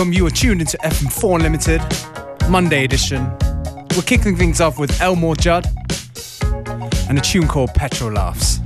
Welcome, you are tuned into FM4 Unlimited, Monday edition. We're kicking things off with Elmore Judd and a tune called Petrol Laughs.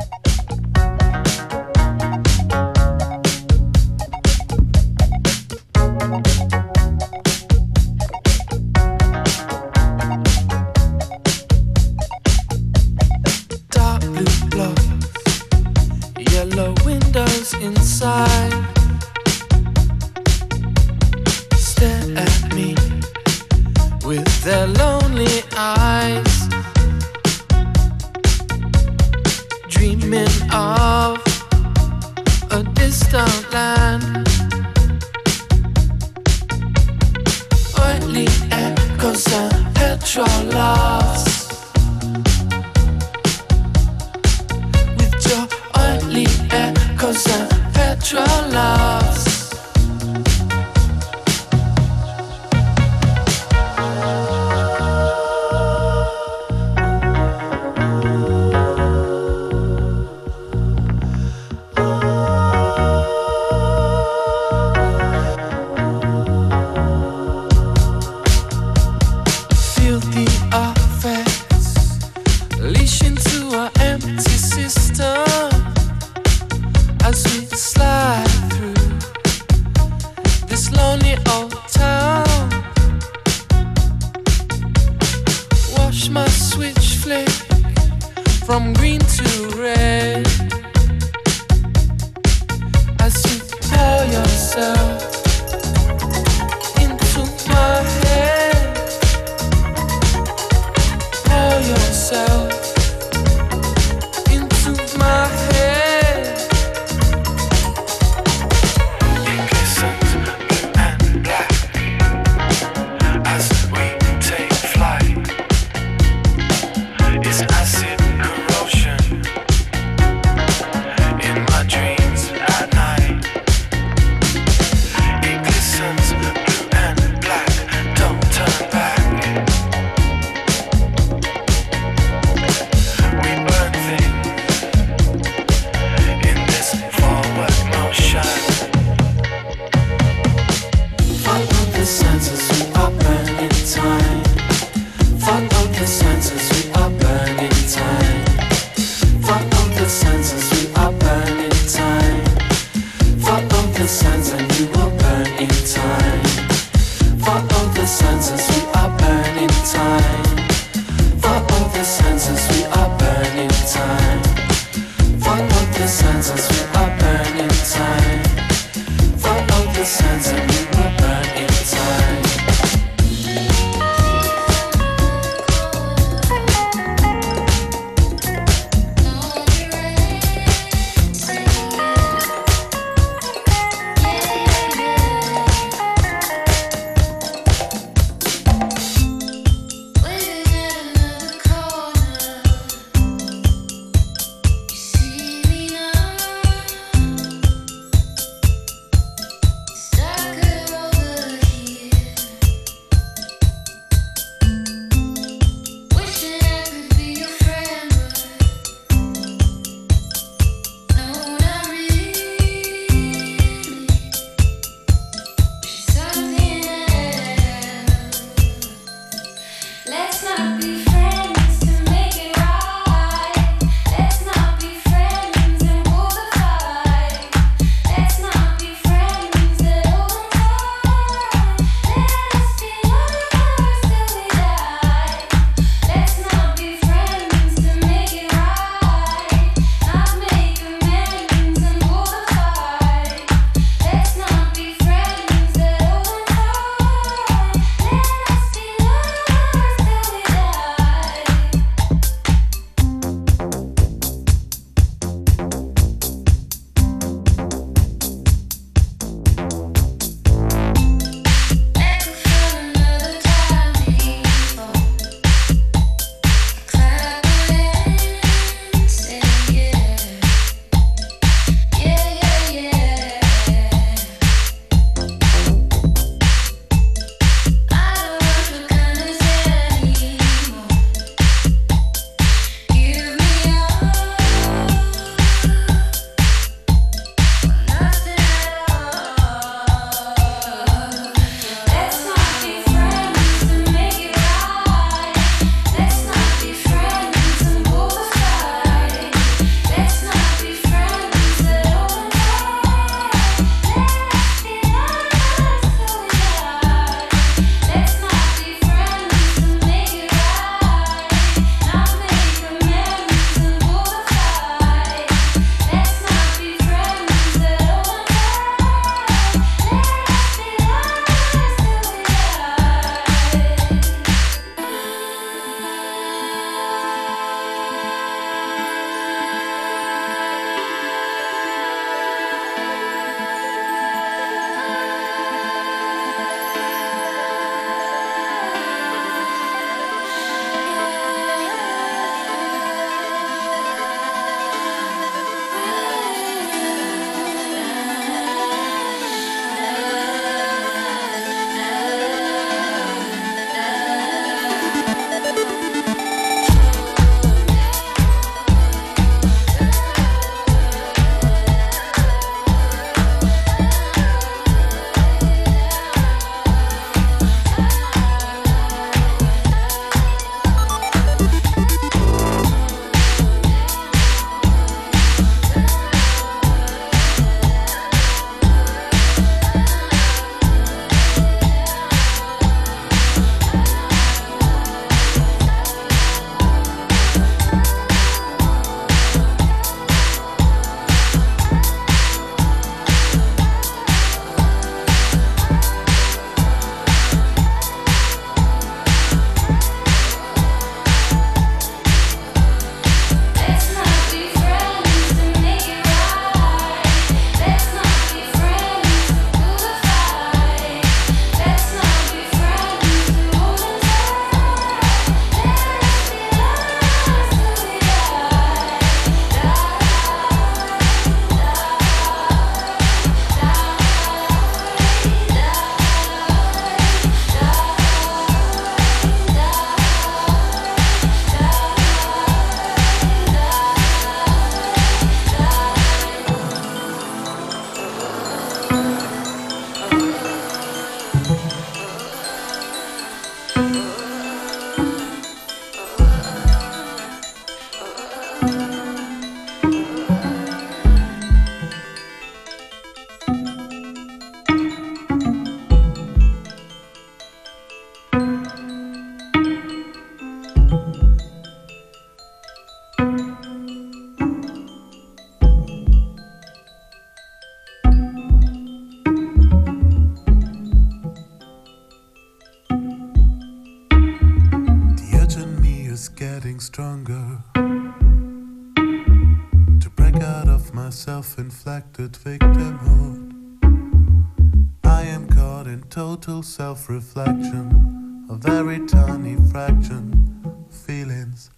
self reflection, a very tiny fraction. Feelings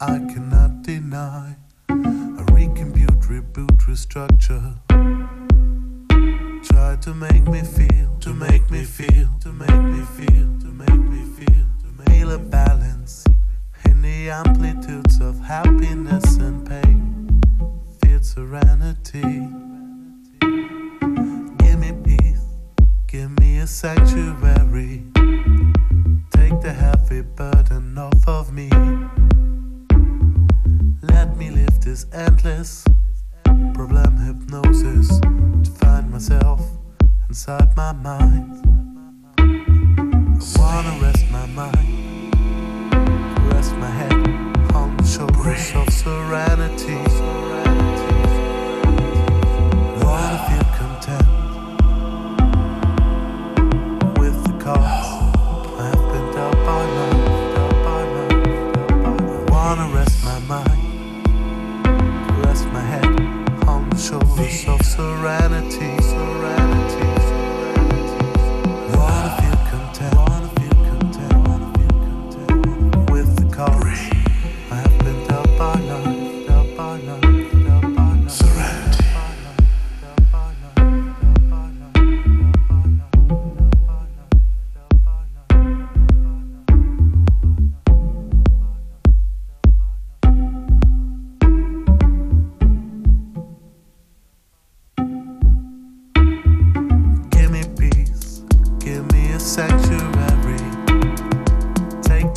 I cannot deny. I recompute, reboot, restructure. Try to make me feel, to make me feel, to make me feel, to make me feel, to feel a balance in the amplitudes of happiness and pain. Feel serenity. a sanctuary. Take the heavy burden off of me. Let me live this endless problem hypnosis to find myself inside my mind. I wanna rest my mind, rest my head on the shoulders of serenity. serenity.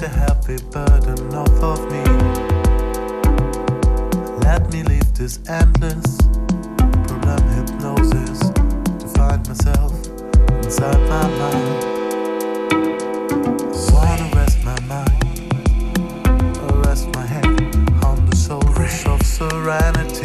a heavy burden off of me. Let me leave this endless program hypnosis to find myself inside my mind. Wanna rest my mind, rest my head on the shoulders of serenity.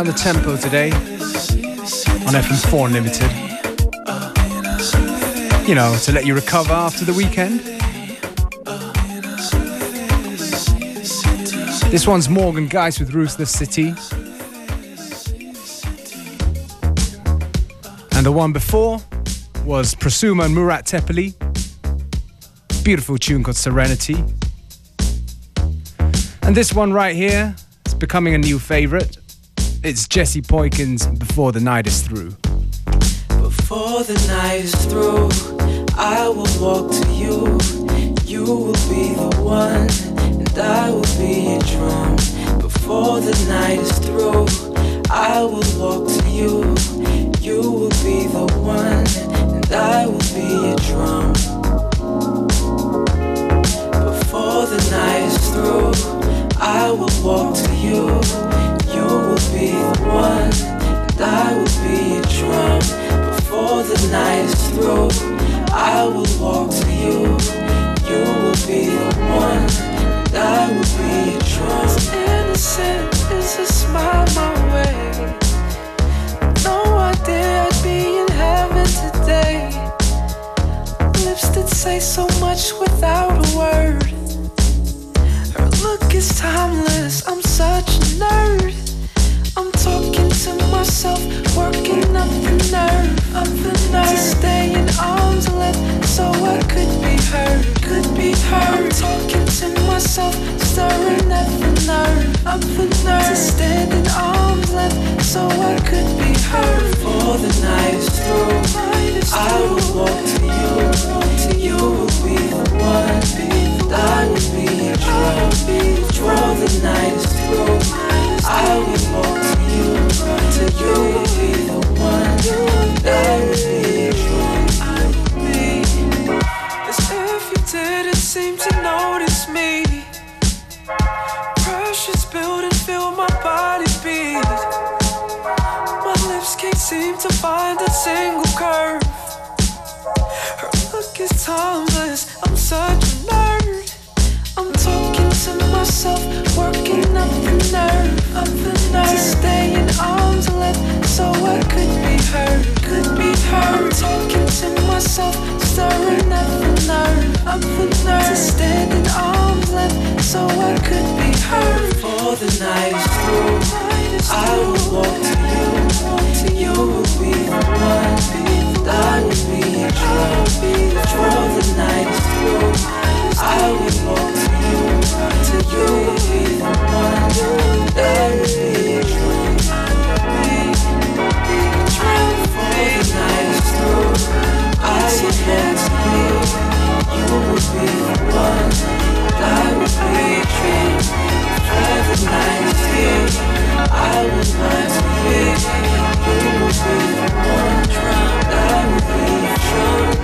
Down the tempo today on FM4 Unlimited. You know, to let you recover after the weekend. This one's Morgan Geist with Ruthless City. And the one before was Prosumer and Murat Tepeli. Beautiful tune called Serenity. And this one right here is becoming a new favorite. It's Jesse Poikins Before the Night is Through. Before the night is through, I will walk to you. You will be the one, and I will be your drum. Before the night is through, I will walk to you. You will be the one, and I will be your drum. Before the night is through, I will walk to you. One, and I will be a drum. Before the night is through, I will walk to you. You will be the one, and I will be a drum. As innocent as a smile my way. No idea I'd be in heaven today. Lips that say so much without a word. Her look is timeless. I'm such a nerd. I'm talking to myself, working up the nerve, up the nerve to stay in arm's length, so I could be hurt. I'm talking to myself, staring at the nerve, up the nerve to stand in arms length, so I could be the through, I will walk to you. You will be the one, will be I will walk to you, till you will be the one, I will be your drum. Before the night is I be one, I will be your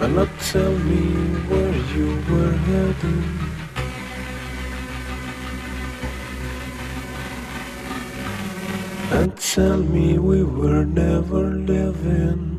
and not tell me where you were heading. And tell me we were never living.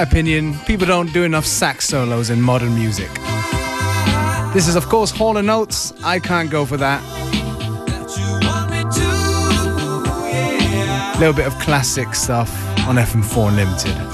My opinion, people don't do enough sax solos in modern music. This is, of course, Hall & Oates. I can't go for that. A little bit of classic stuff on FM4 Unlimited.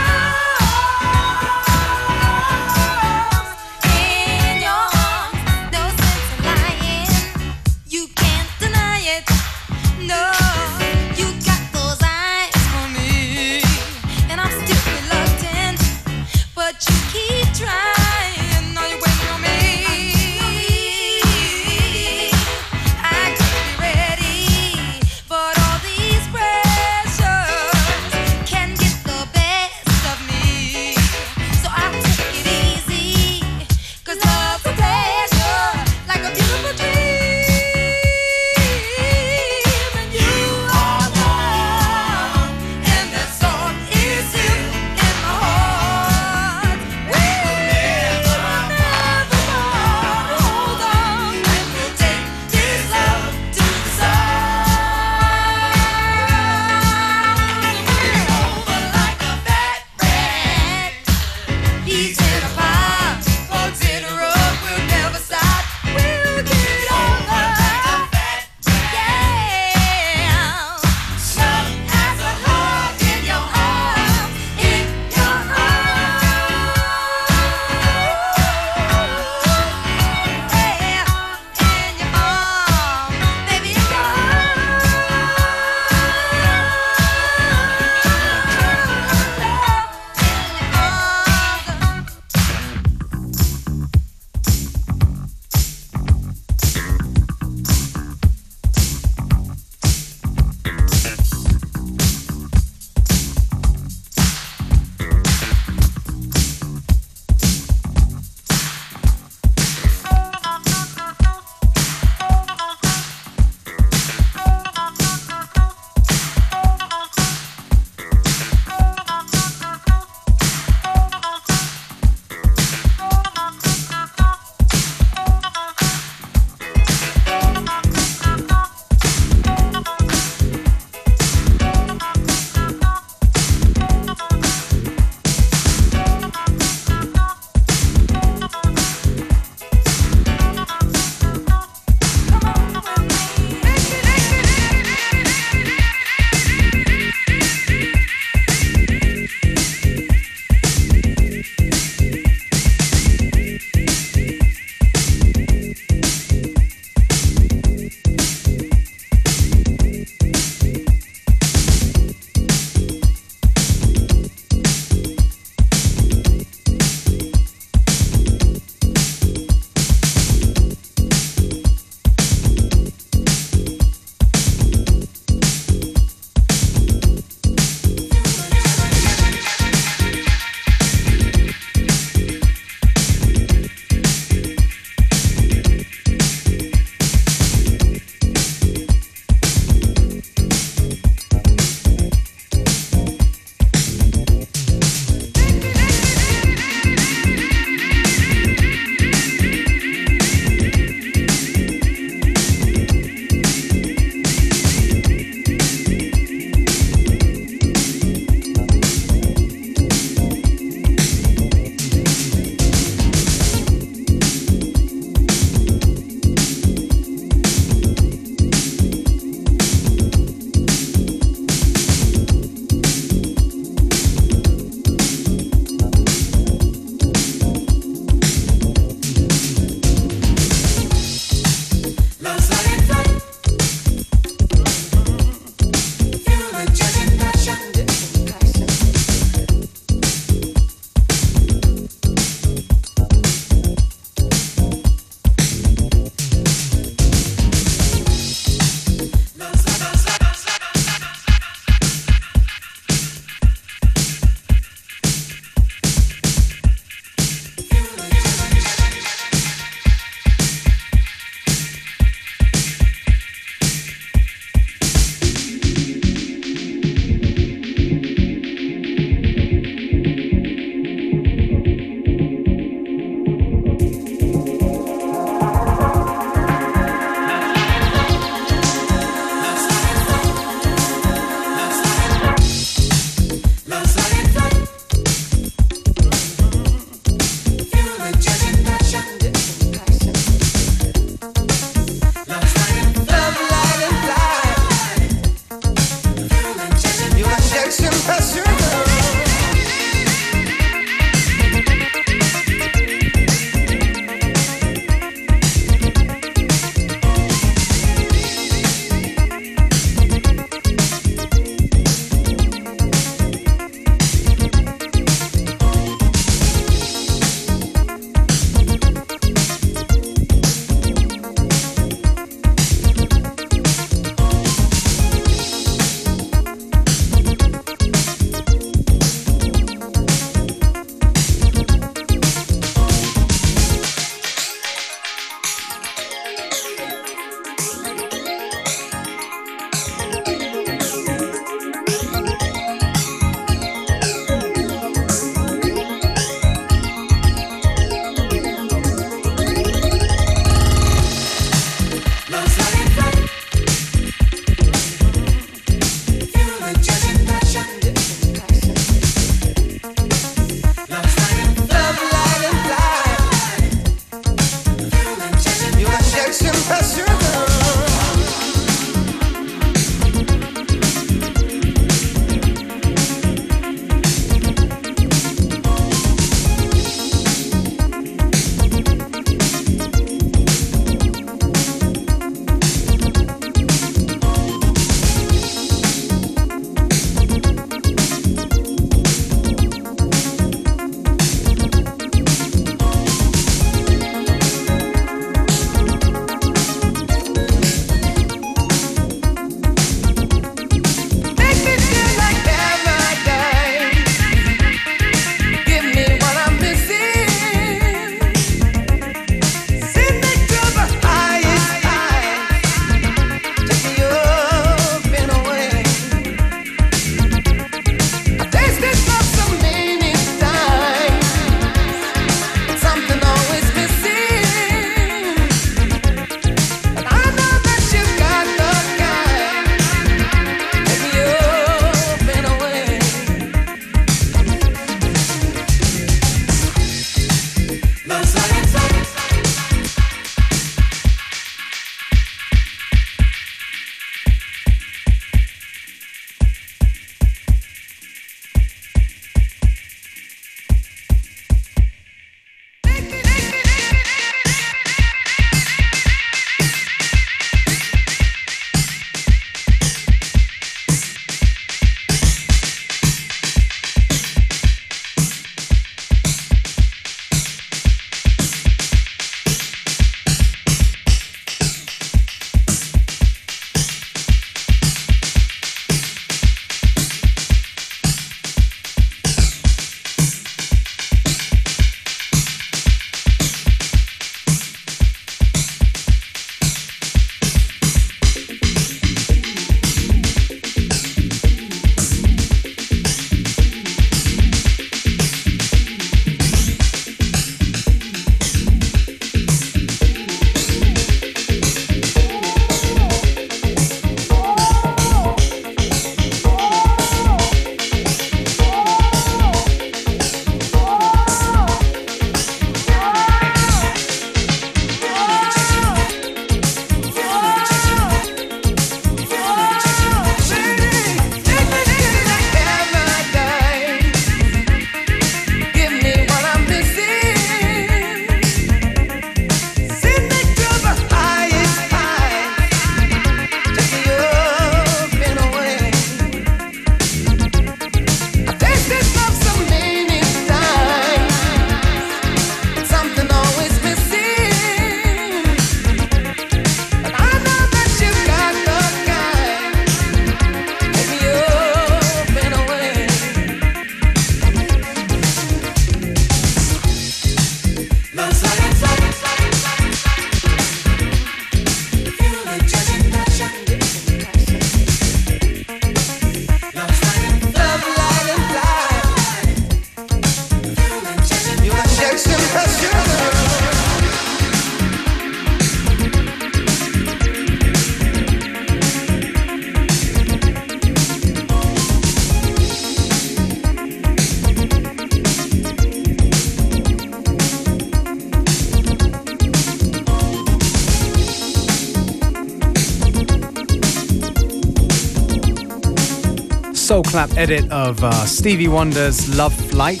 Clap edit of uh, Stevie Wonder's Love Flight.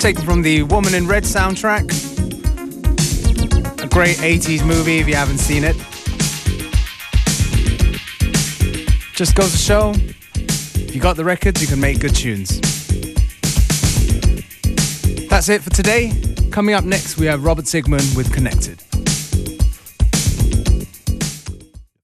Taken from the Woman in Red soundtrack. A great 80s movie if you haven't seen it. Just goes to show if you got the records, you can make good tunes. That's it for today. Coming up next, we have Robert Zikmund with Connected.